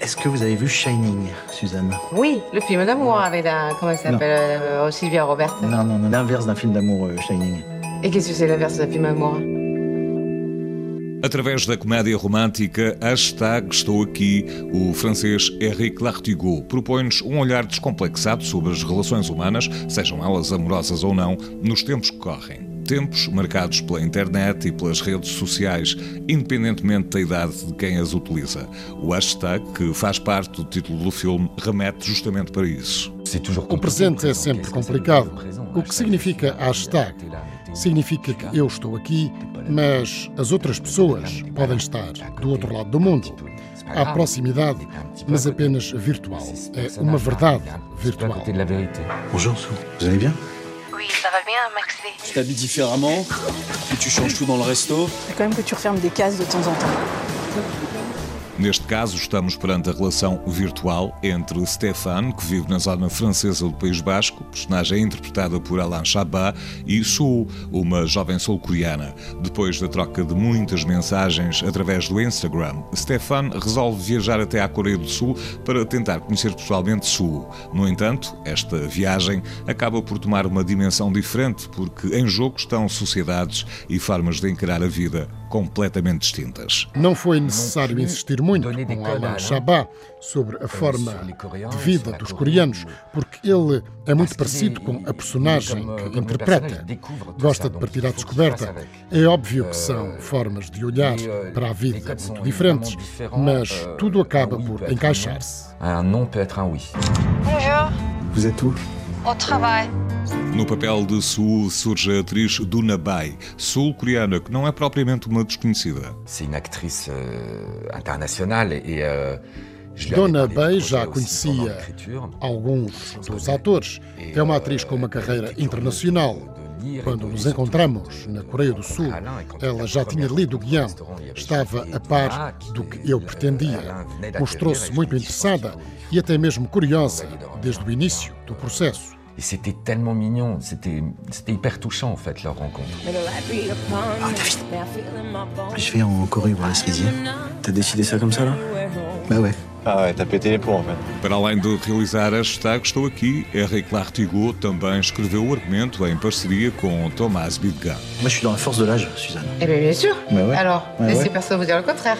Est-ce que vous avez vu Shining, Suzanne? Oui, le film d'amour avec la. Comment elle s'appelle euh, Sylvia Robert. Non, non, non, l'inverse d'un film d'amour, euh, Shining. Et qu'est-ce que c'est l'inverse d'un film d'amour? Através da comédia romântica Hashtag Estou Aqui, o francês Henrique Lartigot propõe-nos um olhar descomplexado sobre as relações humanas, sejam elas amorosas ou não, nos tempos que correm. Tempos marcados pela internet e pelas redes sociais, independentemente da idade de quem as utiliza. O hashtag, que faz parte do título do filme, remete justamente para isso. O presente é sempre complicado. O que significa hashtag? Significa que eu estou aqui, mas as outras pessoas podem estar do outro lado do mundo. Há proximidade, mas apenas virtual. É uma verdade virtual. Bonjour, Sou. Vous allez bien Oui, ça va bien, Maxé. Tu t'habilles différemment, puis tu changes tout dans le resto. faut quand même que tu refermes des cases de temps en temps. Neste caso, estamos perante a relação virtual entre Stéphane, que vive na zona francesa do País Basco, personagem interpretada por Alain Chabat, e Su, uma jovem sul-coreana. Depois da troca de muitas mensagens através do Instagram, Stéphane resolve viajar até à Coreia do Sul para tentar conhecer pessoalmente Su. No entanto, esta viagem acaba por tomar uma dimensão diferente, porque em jogo estão sociedades e formas de encarar a vida completamente distintas. Não foi necessário insistir muito com Alain Chabat sobre a forma de vida dos coreanos, porque ele é muito parecido com a personagem que interpreta. Gosta de partir à descoberta. É óbvio que são formas de olhar para a vida muito diferentes, mas tudo acaba por encaixar-se. Un non peut être un oui. Bonjour, Vous êtes où au travail. No papel de Su surge a atriz Duna Bai, sul-coreana, que não é propriamente uma desconhecida. Une actrice euh, internationale et euh, je lui avais Dona Bay já conhecia alguns dos atores. É uma atriz com uma carreira internacional. Quando nos encontramos na Coreia do Sul, ela já tinha lido o guião, estava a par do que eu pretendia. Mostrou-se muito interessada e até mesmo curiosa desde o início do processo. Et c'était tellement mignon, c'était hyper touchant en fait leur rencontre. Je vais en Corée voir la cerisier. T'as décidé ça comme ça, là? Bah ouais. Ah ouais, t'as pété les plombs en fait. Para além de realizar a hashtag Estou Aqui, Henrique Lartigot também escreveu o argumento em parceria com Thomas Bidgan. Moi, je suis dans la force de l'âge, Suzanne. Eh bien, bien sûr. Bah ouais. Alors, Ouais, laissez ouais. personne vous dire le contraire?